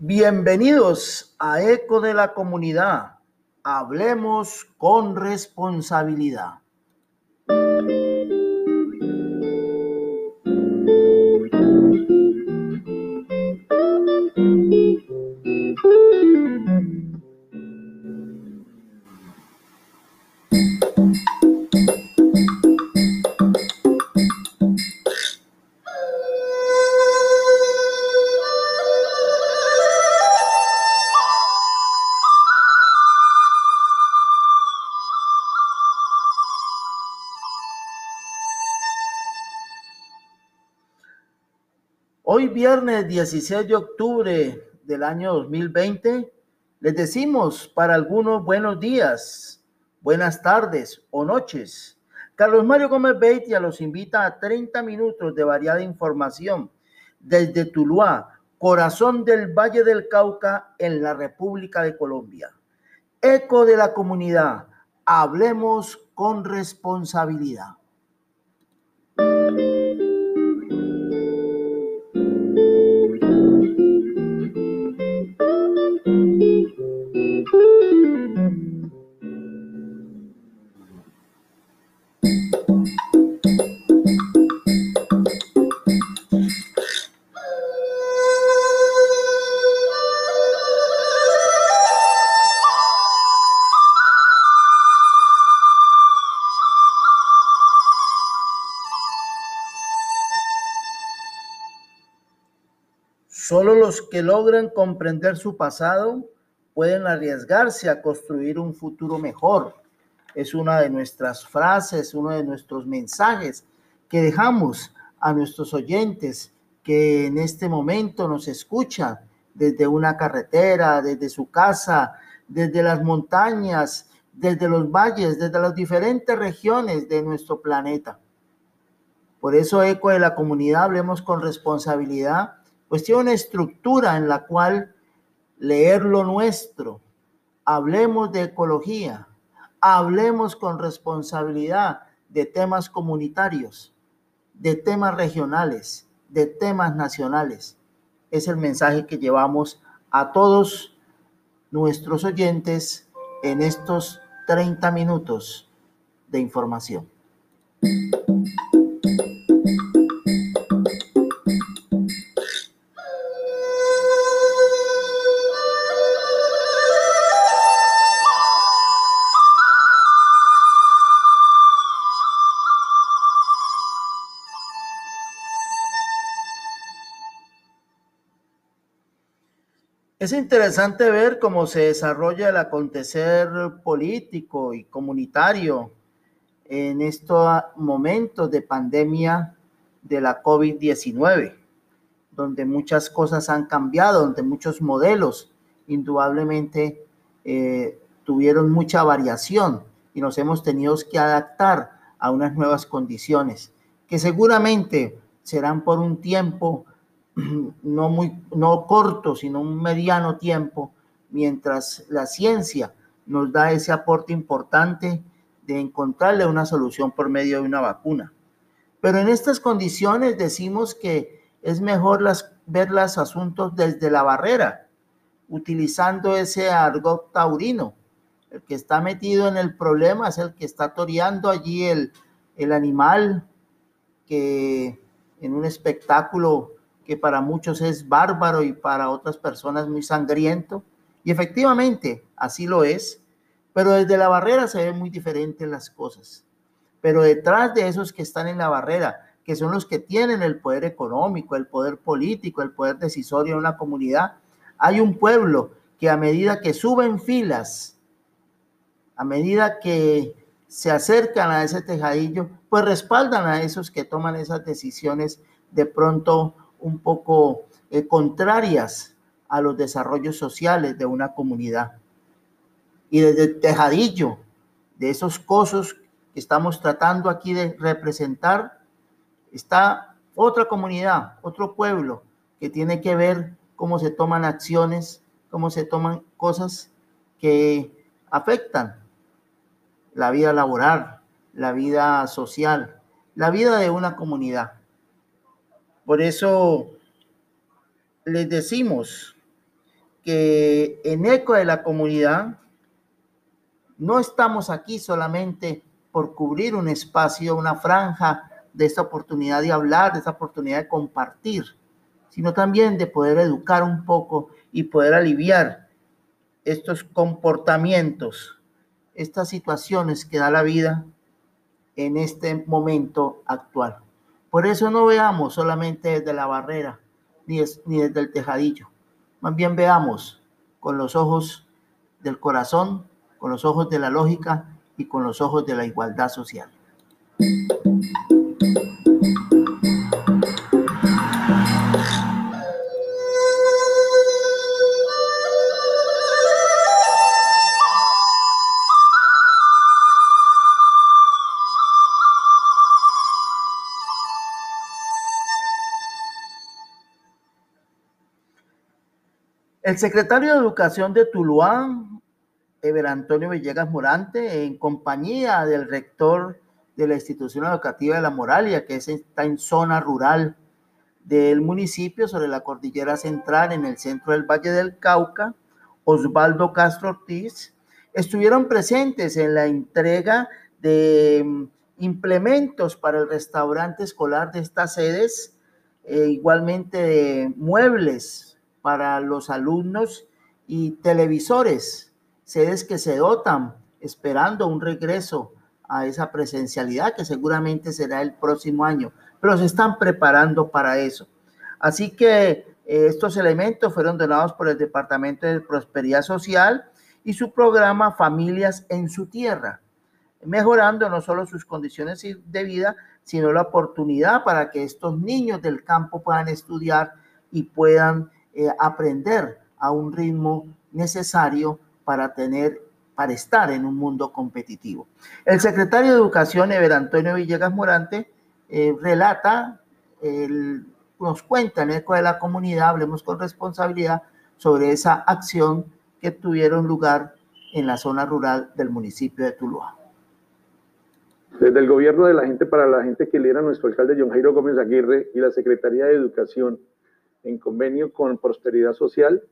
Bienvenidos a Eco de la Comunidad. Hablemos con responsabilidad. Viernes 16 de octubre del año 2020, les decimos para algunos buenos días, buenas tardes o noches. Carlos Mario Gómez Beitia los invita a 30 minutos de variada información desde Tuluá, corazón del Valle del Cauca en la República de Colombia. Eco de la comunidad, hablemos con responsabilidad. Que logran comprender su pasado pueden arriesgarse a construir un futuro mejor. Es una de nuestras frases, uno de nuestros mensajes que dejamos a nuestros oyentes que en este momento nos escuchan desde una carretera, desde su casa, desde las montañas, desde los valles, desde las diferentes regiones de nuestro planeta. Por eso, Eco de la Comunidad, hablemos con responsabilidad pues tiene una estructura en la cual leer lo nuestro, hablemos de ecología, hablemos con responsabilidad de temas comunitarios, de temas regionales, de temas nacionales. Es el mensaje que llevamos a todos nuestros oyentes en estos 30 minutos de información. Es interesante ver cómo se desarrolla el acontecer político y comunitario en estos momentos de pandemia de la COVID-19, donde muchas cosas han cambiado, donde muchos modelos indudablemente eh, tuvieron mucha variación y nos hemos tenido que adaptar a unas nuevas condiciones que seguramente serán por un tiempo no muy no corto, sino un mediano tiempo, mientras la ciencia nos da ese aporte importante de encontrarle una solución por medio de una vacuna. Pero en estas condiciones decimos que es mejor las, ver los asuntos desde la barrera, utilizando ese argot taurino. El que está metido en el problema es el que está toreando allí el, el animal que en un espectáculo que para muchos es bárbaro y para otras personas muy sangriento. Y efectivamente, así lo es. Pero desde la barrera se ven muy diferentes las cosas. Pero detrás de esos que están en la barrera, que son los que tienen el poder económico, el poder político, el poder decisorio en una comunidad, hay un pueblo que a medida que suben filas, a medida que se acercan a ese tejadillo, pues respaldan a esos que toman esas decisiones de pronto un poco eh, contrarias a los desarrollos sociales de una comunidad. Y desde el tejadillo de esos cosas que estamos tratando aquí de representar, está otra comunidad, otro pueblo que tiene que ver cómo se toman acciones, cómo se toman cosas que afectan la vida laboral, la vida social, la vida de una comunidad. Por eso les decimos que en eco de la comunidad no estamos aquí solamente por cubrir un espacio, una franja de esta oportunidad de hablar, de esta oportunidad de compartir, sino también de poder educar un poco y poder aliviar estos comportamientos, estas situaciones que da la vida en este momento actual. Por eso no veamos solamente desde la barrera ni, ni desde el tejadillo. Más bien veamos con los ojos del corazón, con los ojos de la lógica y con los ojos de la igualdad social. El secretario de Educación de Tuluá, Ever Antonio Villegas Morante, en compañía del rector de la institución educativa de la Moralia, que está en zona rural del municipio, sobre la cordillera central, en el centro del Valle del Cauca, Osvaldo Castro Ortiz, estuvieron presentes en la entrega de mm, implementos para el restaurante escolar de estas sedes, e igualmente de muebles para los alumnos y televisores, sedes que se dotan esperando un regreso a esa presencialidad que seguramente será el próximo año, pero se están preparando para eso. Así que eh, estos elementos fueron donados por el Departamento de Prosperidad Social y su programa Familias en su Tierra, mejorando no solo sus condiciones de vida, sino la oportunidad para que estos niños del campo puedan estudiar y puedan eh, aprender a un ritmo necesario para tener para estar en un mundo competitivo. El secretario de Educación, Ever Antonio Villegas Morante, eh, relata, nos cuenta en eco de la comunidad, hablemos con responsabilidad sobre esa acción que tuvieron lugar en la zona rural del municipio de Tuluá. Desde el gobierno de la gente para la gente que lidera nuestro alcalde John Jairo Gómez Aguirre y la Secretaría de Educación en convenio con Prosperidad Social.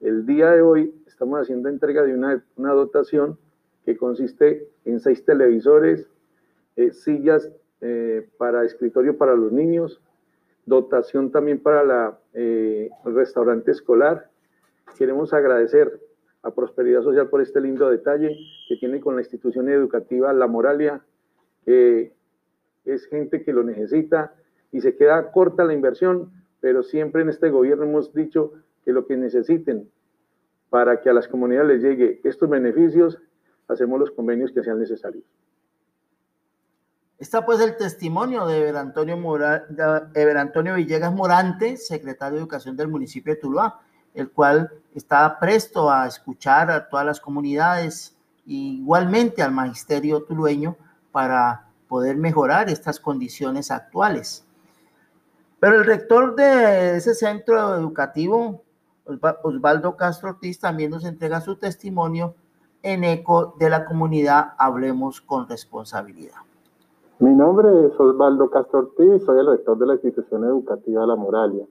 El día de hoy estamos haciendo entrega de una, dotación que consiste en seis televisores, eh, sillas eh, para escritorio para los niños, dotación también para la, eh, el restaurante escolar. Queremos agradecer a Prosperidad Social por este lindo detalle que tiene con la institución educativa La Moralia, que es gente que lo necesita y se queda corta la inversión, pero siempre en este gobierno hemos dicho que lo que necesiten para que a las comunidades les llegue estos beneficios, hacemos los convenios que sean necesarios. Está pues el testimonio de Ever Antonio, Antonio Villegas Morante, secretario de Educación del municipio de Tuluá, el cual está presto a escuchar a todas las comunidades, igualmente al magisterio tulueño, para poder mejorar estas condiciones actuales. Pero el rector de ese centro educativo, Osvaldo Castro Ortiz, también nos entrega su testimonio en eco de la comunidad Hablemos con Responsabilidad. Mi nombre es Osvaldo Castro Ortiz, soy el rector de la institución educativa La Moralia.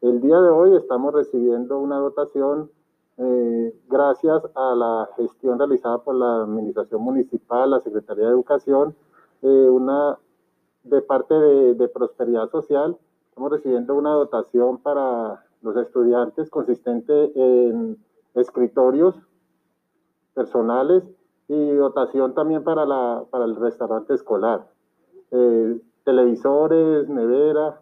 El día de hoy estamos recibiendo una dotación eh, gracias a la gestión realizada por la Administración Municipal, la Secretaría de Educación, eh, una de parte de, de Prosperidad Social, Estamos recibiendo una dotación para los estudiantes consistente en escritorios personales y dotación también para, la, para el restaurante escolar. Eh, televisores, nevera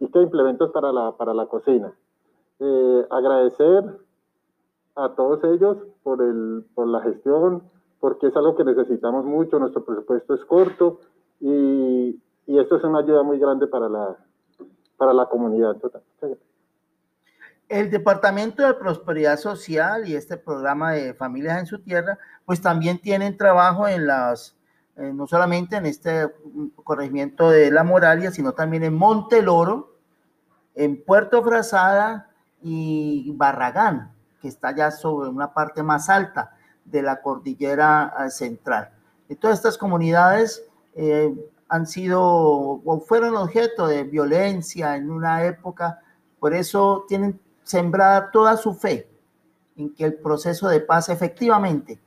y qué implementos para la, para la cocina. Eh, agradecer a todos ellos por, el, por la gestión, porque es algo que necesitamos mucho, nuestro presupuesto es corto y, y esto es una ayuda muy grande para la, para la comunidad total. El Departamento de Prosperidad Social y este programa de Familias en su Tierra, pues también tienen trabajo en las, eh, no solamente en este corregimiento de La Moralia, sino también en Monteloro, en Puerto Frazada y Barragán, que está ya sobre una parte más alta de la cordillera eh, central. Y todas estas comunidades eh, han sido o fueron objeto de violencia en una época, por eso tienen sembrada toda su fe en que el proceso de paz efectivamente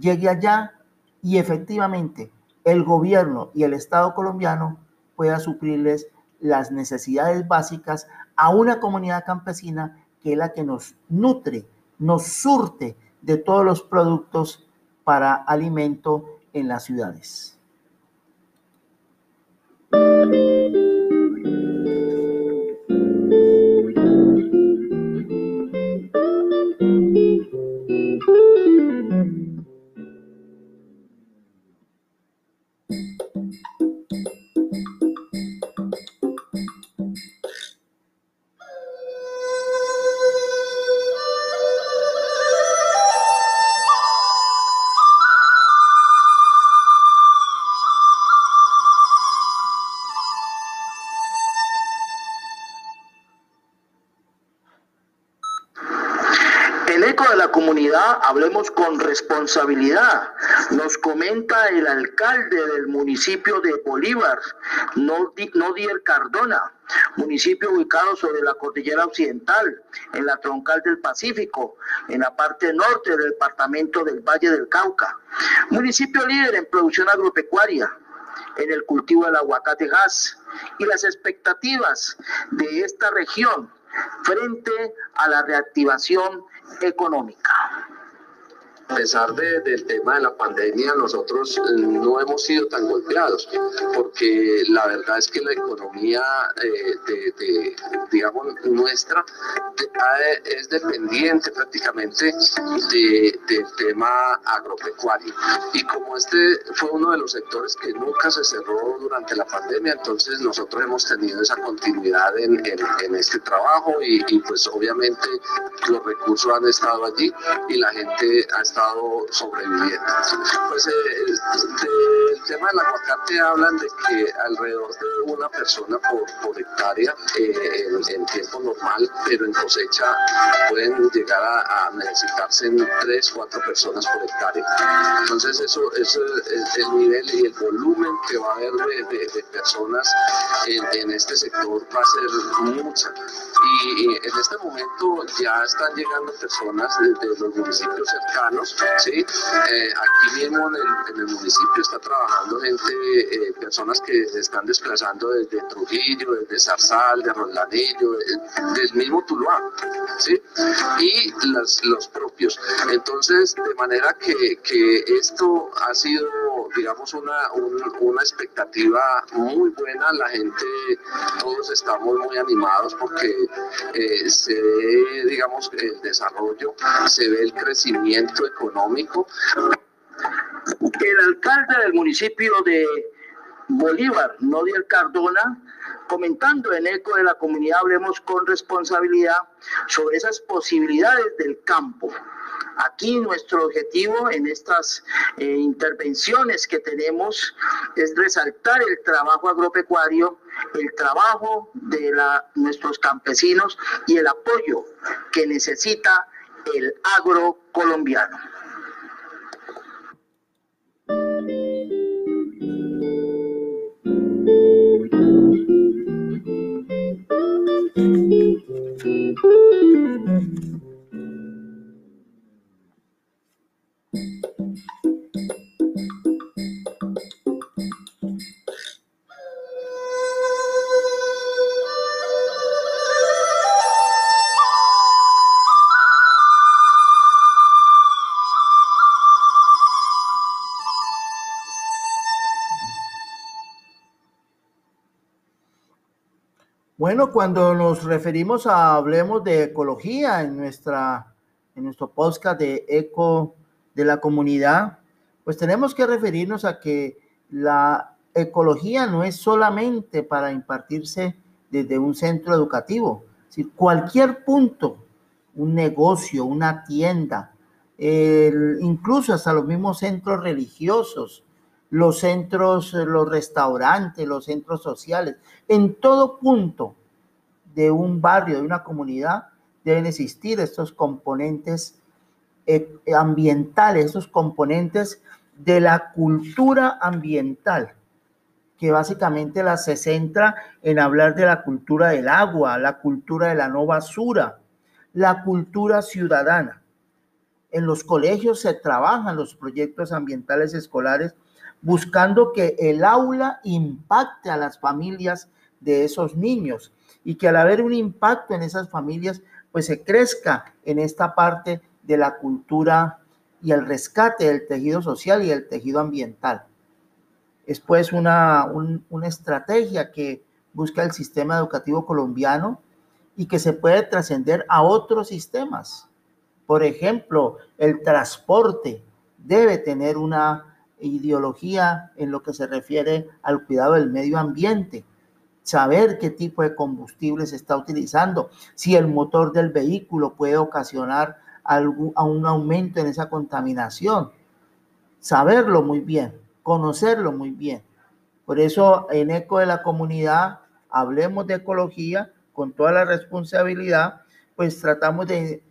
llegue allá y efectivamente el gobierno y el Estado colombiano pueda suplirles las necesidades básicas a una comunidad campesina que es la que nos nutre, nos surte de todos los productos para alimento en las ciudades. thank you. Con responsabilidad. Nos comenta el alcalde del municipio de Bolívar, Nodier Cardona, municipio ubicado sobre la cordillera occidental, en la troncal del Pacífico, en la parte norte del departamento del Valle del Cauca. Municipio líder en producción agropecuaria, en el cultivo del aguacate gas y las expectativas de esta región frente a la reactivación económica a pesar del tema de la pandemia, nosotros eh, no hemos sido tan golpeados, porque la verdad es que la economía, eh, de, digamos, nuestra es dependiente prácticamente del tema agropecuario. Y como este fue uno de los sectores que nunca se cerró durante la pandemia, entonces nosotros hemos tenido esa continuidad en, este trabajo y, y pues obviamente los recursos han estado allí y la gente ha estado sobreviviendo. Pues eh, el, tema del aguacate hablan de que alrededor de una persona por, hectárea eh, en, tiempo normal, pero en cosecha pueden llegar a, necesitarse en 3, 4 personas por hectárea. Entonces eso, es el nivel y el volumen que va a haber de, personas en, en, este sector va a ser mucha. Y, en este momento ya están llegando personas desde los municipios cercanos ¿sí? Eh, aquí mismo en el, municipio está trabajando gente, eh, personas que se están desplazando desde Trujillo, desde Zarzal, de Rolanillo, del mismo Tuluá, ¿sí? y los propios. Entonces, de manera que, que esto ha sido, digamos, una, una expectativa muy buena, la gente, todos estamos muy animados porque eh, se ve, digamos, el desarrollo, se ve el crecimiento económico. El alcalde del municipio de Bolívar, Nodiel Cardona, comentando en eco de la comunidad Hablemos con responsabilidad sobre esas posibilidades del campo. Aquí nuestro objetivo en estas eh, intervenciones que tenemos es resaltar el trabajo agropecuario, el trabajo de la, nuestros campesinos y el apoyo que necesita el agro colombiano. Cuando nos referimos a hablemos de ecología en nuestra en nuestro podcast de eco de la comunidad, pues tenemos que referirnos a que la ecología no es solamente para impartirse desde un centro educativo, si cualquier punto, un negocio, una tienda, incluso hasta los mismos centros religiosos, los centros, los restaurantes, los centros sociales, en todo punto de un barrio, de una comunidad, deben existir estos componentes eh, ambientales, estos componentes de la cultura ambiental, que básicamente la se centra en hablar de la cultura del agua, la cultura de la no basura, la cultura ciudadana. En los colegios se trabajan los proyectos ambientales escolares buscando que el aula impacte a las familias de esos niños y que al haber un impacto en esas familias, pues se crezca en esta parte de la cultura y el rescate del tejido social y el tejido ambiental. Es pues una, una estrategia que busca el sistema educativo colombiano y que se puede trascender a otros sistemas. Por ejemplo, el transporte debe tener una ideología en lo que se refiere al cuidado del medio ambiente saber qué tipo de combustible se está utilizando, si el motor del vehículo puede ocasionar algún, un aumento en esa contaminación. Saberlo muy bien, conocerlo muy bien. Por eso en Eco de la Comunidad, hablemos de ecología con toda la responsabilidad, pues tratamos de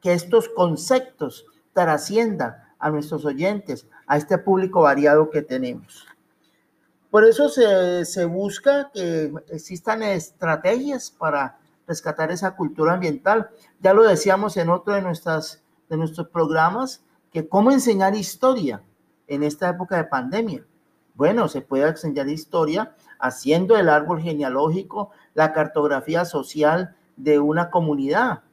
que estos conceptos trasciendan a nuestros oyentes, a este público variado que tenemos. Por eso se, busca que existan estrategias para rescatar esa cultura ambiental. Ya lo decíamos en otro de, nuestras, de nuestros programas, que cómo enseñar historia en esta época de pandemia. Bueno, se puede enseñar historia haciendo el árbol genealógico, la cartografía social de una comunidad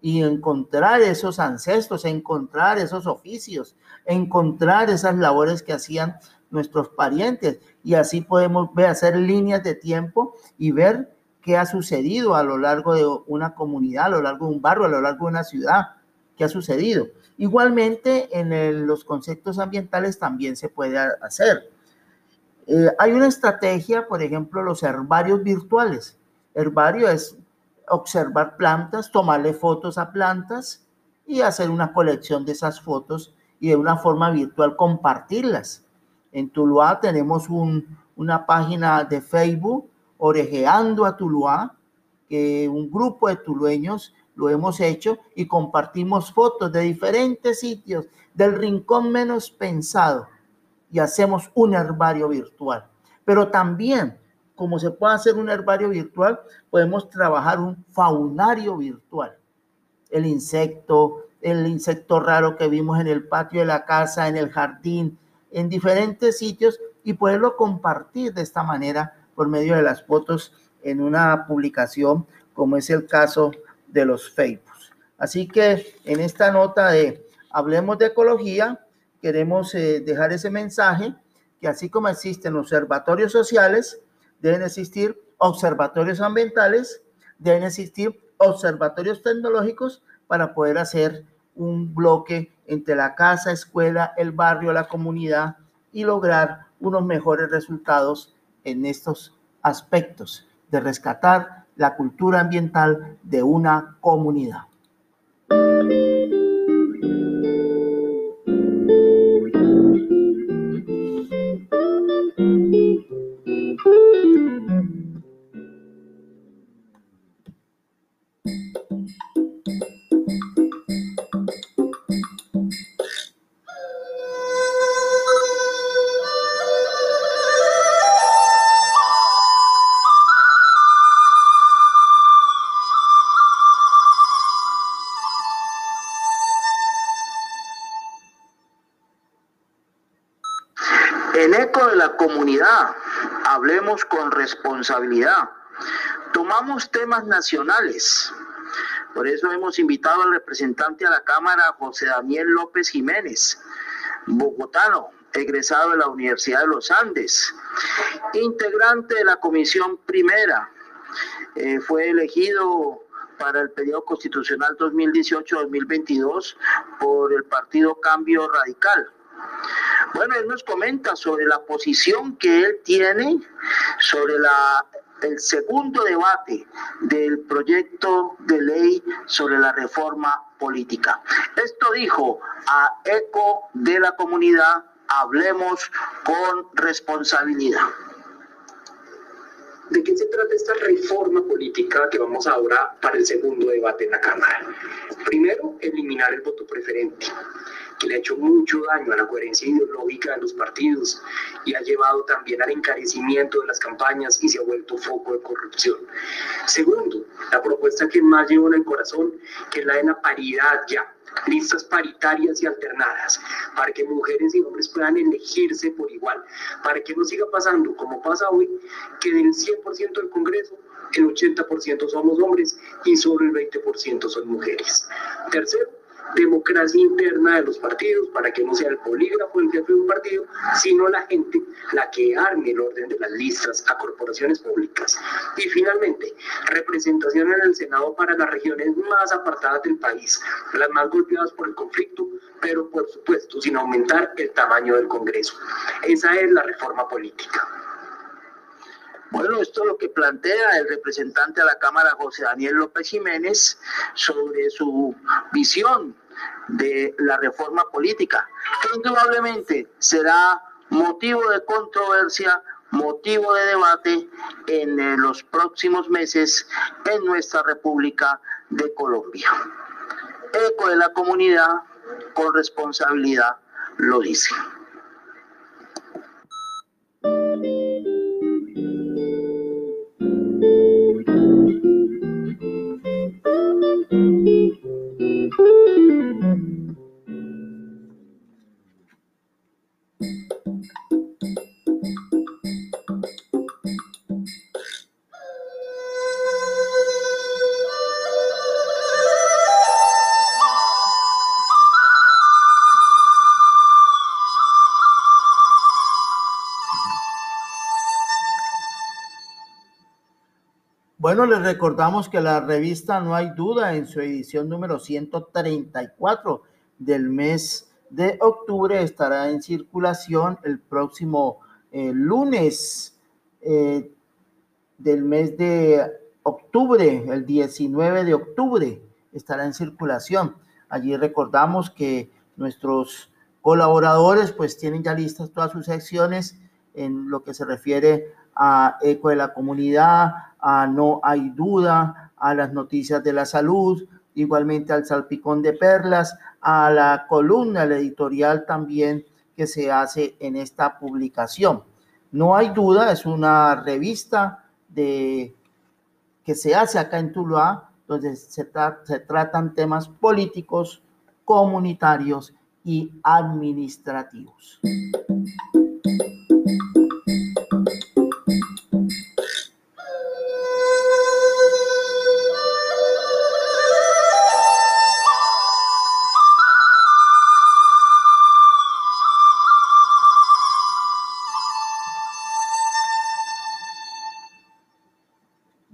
y encontrar esos ancestros, encontrar esos oficios, encontrar esas labores que hacían nuestros parientes y así podemos ver, hacer líneas de tiempo y ver qué ha sucedido a lo largo de una comunidad, a lo largo de un barrio, a lo largo de una ciudad, qué ha sucedido. Igualmente, en los conceptos ambientales también se puede hacer. Eh, hay una estrategia, por ejemplo, los herbarios virtuales. Herbario es observar plantas, tomarle fotos a plantas y hacer una colección de esas fotos y de una forma virtual compartirlas. En Tuluá tenemos una página de Facebook, Orejeando a Tuluá, que un grupo de tulueños lo hemos hecho y compartimos fotos de diferentes sitios del rincón menos pensado y hacemos un herbario virtual. Pero también, como se puede hacer un herbario virtual, podemos trabajar un faunario virtual. El insecto, el insecto raro que vimos en el patio de la casa, en el jardín, en diferentes sitios y poderlo compartir de esta manera por medio de las fotos en una publicación, como es el caso de los Facebook. Así que en esta nota de Hablemos de Ecología, queremos eh, dejar ese mensaje que así como existen observatorios sociales, deben existir observatorios ambientales, deben existir observatorios tecnológicos para poder hacer un bloque entre la casa, escuela, el barrio, la comunidad y lograr unos mejores resultados en estos aspectos de rescatar la cultura ambiental de una comunidad. Nacionales. Por eso hemos invitado al representante a la Cámara, José Daniel López Jiménez, bogotano, egresado de la Universidad de los Andes, integrante de la Comisión Primera. Eh, fue elegido para el periodo constitucional 2018-2022 por el Partido Cambio Radical. Bueno, él nos comenta sobre la posición que él tiene sobre la, el segundo debate del proyecto de ley sobre la reforma política. Esto dijo a eco de la comunidad, hablemos con responsabilidad. ¿De qué se trata esta reforma política que vamos ahora para el segundo debate en la Cámara? Primero, eliminar el voto preferente que le ha hecho mucho daño a la coherencia ideológica de los partidos y ha llevado también al encarecimiento de las campañas y se ha vuelto foco de corrupción. Segundo, la propuesta que más llevo en el corazón, que es la de la paridad ya, listas paritarias y alternadas, para que mujeres y hombres puedan elegirse por igual, para que no siga pasando como pasa hoy, que del 100% del Congreso, el 80% somos hombres y solo el 20% son mujeres. Tercero, democracia interna de los partidos para que no sea el polígrafo el jefe de un partido, sino la gente la que arme el orden de las listas a corporaciones públicas. Y finalmente, representación en el Senado para las regiones más apartadas del país, las más golpeadas por el conflicto, pero por supuesto sin aumentar el tamaño del Congreso. Esa es la reforma política. Bueno, esto es lo que plantea el representante de la Cámara, José Daniel López Jiménez, sobre su visión de la reforma política, que indudablemente será motivo de controversia, motivo de debate en eh, los próximos meses en nuestra República de Colombia. Eco de la comunidad con responsabilidad lo dice. Recordamos que la revista No hay duda en su edición número 134 del mes de octubre estará en circulación el próximo eh, lunes eh, del mes de octubre, el 19 de octubre estará en circulación. Allí recordamos que nuestros colaboradores pues tienen ya listas todas sus secciones en lo que se refiere a Eco de la Comunidad, a No hay duda, a las noticias de la salud, igualmente al Salpicón de Perlas, a la columna, el editorial también que se hace en esta publicación. No hay duda, es una revista de, que se hace acá en Tuluá, donde se tratan temas políticos, comunitarios y administrativos.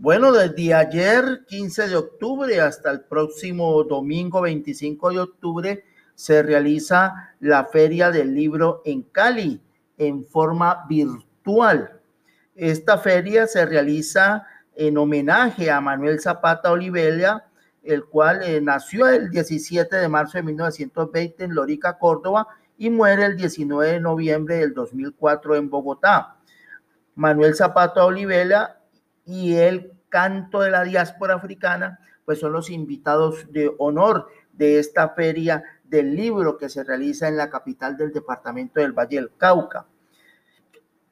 Bueno, desde ayer 15 de octubre hasta el próximo domingo 25 de octubre se realiza la Feria del Libro en Cali en forma virtual. Esta feria se realiza en homenaje a Manuel Zapata Olivella, el cual eh, nació el 17 de marzo de 1920 en Lorica, Córdoba, y muere el 19 de noviembre del 2004 en Bogotá. Manuel Zapata Olivella y el canto de la diáspora africana, pues son los invitados de honor de esta feria del libro que se realiza en la capital del departamento del Valle del Cauca.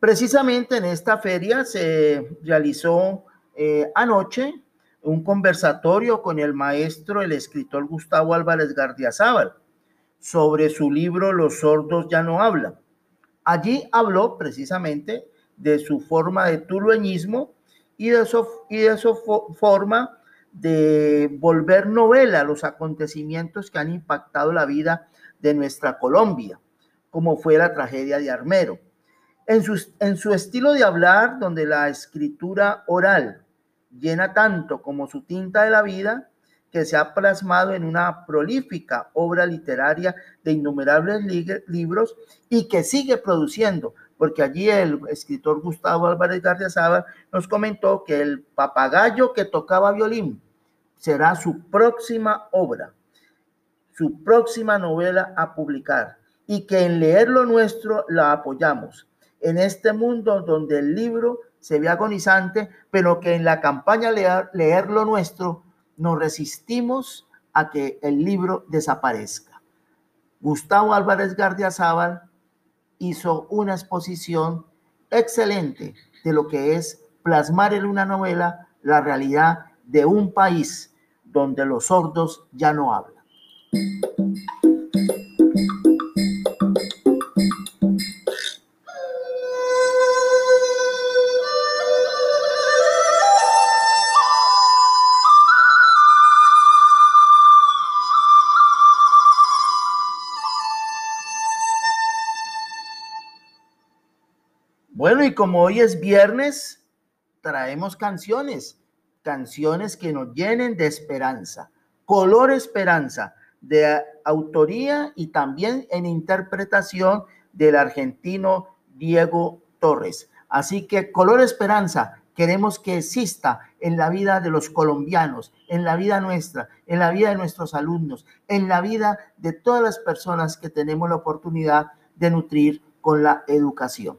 Precisamente en esta feria se realizó eh, anoche un conversatorio con el maestro, el escritor Gustavo Álvarez Gardiazabal, sobre su libro Los sordos ya no hablan. Allí habló precisamente de su forma de tulueñismo y de su, y de su forma de volver novela los acontecimientos que han impactado la vida de nuestra Colombia, como fue la tragedia de Armero. En su, en su estilo de hablar, donde la escritura oral llena tanto como su tinta de la vida, que se ha plasmado en una prolífica obra literaria de innumerables libros y que sigue produciendo porque allí el escritor Gustavo Álvarez Gardiazabal nos comentó que el papagayo que tocaba violín será su próxima obra, su próxima novela a publicar y que en leer lo nuestro la apoyamos. En este mundo donde el libro se ve agonizante, pero que en la campaña leer, leer lo nuestro nos resistimos a que el libro desaparezca. Gustavo Álvarez Gardiazabal hizo una exposición excelente de lo que es plasmar en una novela la realidad de un país donde los sordos ya no hablan. Como hoy es viernes, traemos canciones, canciones que nos llenen de esperanza, color esperanza, de autoría y también en interpretación del argentino Diego Torres. Así que color esperanza queremos que exista en la vida de los colombianos, en la vida nuestra, en la vida de nuestros alumnos, en la vida de todas las personas que tenemos la oportunidad de nutrir con la educación.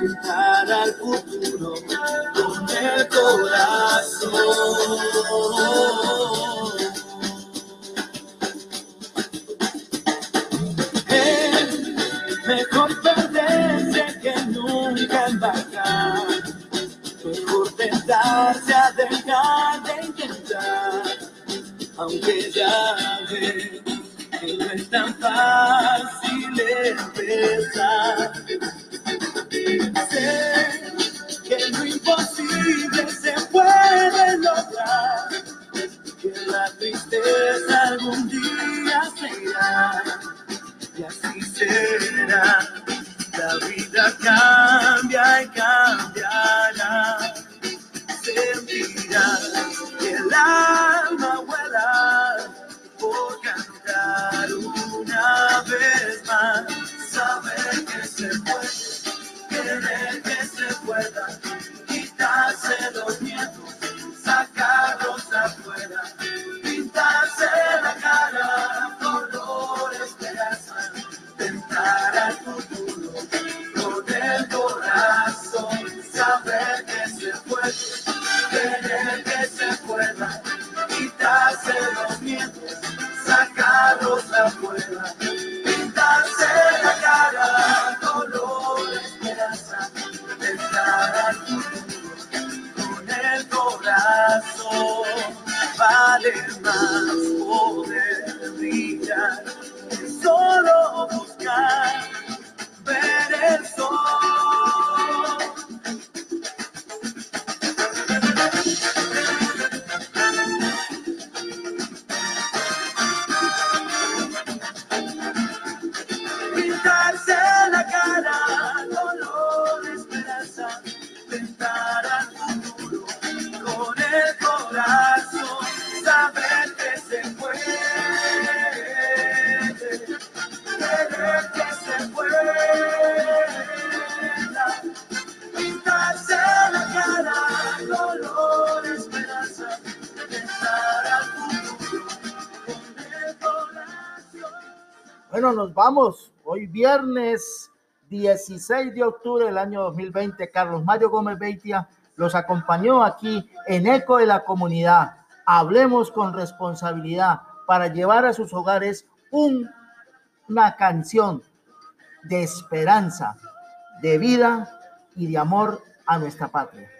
pintar al futuro con el corazón. Es mejor perderse que nunca embarcar, mejor tentarse a dejar de intentar, aunque ya ve no es tan fácil empezar. Sé que lo imposible se puede lograr, que la tristeza algún día se irá, y así será. La vida cambia y cambiará. Sentirás que el vamos. Hoy viernes 16 de octubre del año 2020, Carlos Mario Gómez Beitia los acompañó aquí en Eco de la Comunidad. Hablemos con responsabilidad para llevar a sus hogares un, una canción de esperanza, de vida y de amor a nuestra patria.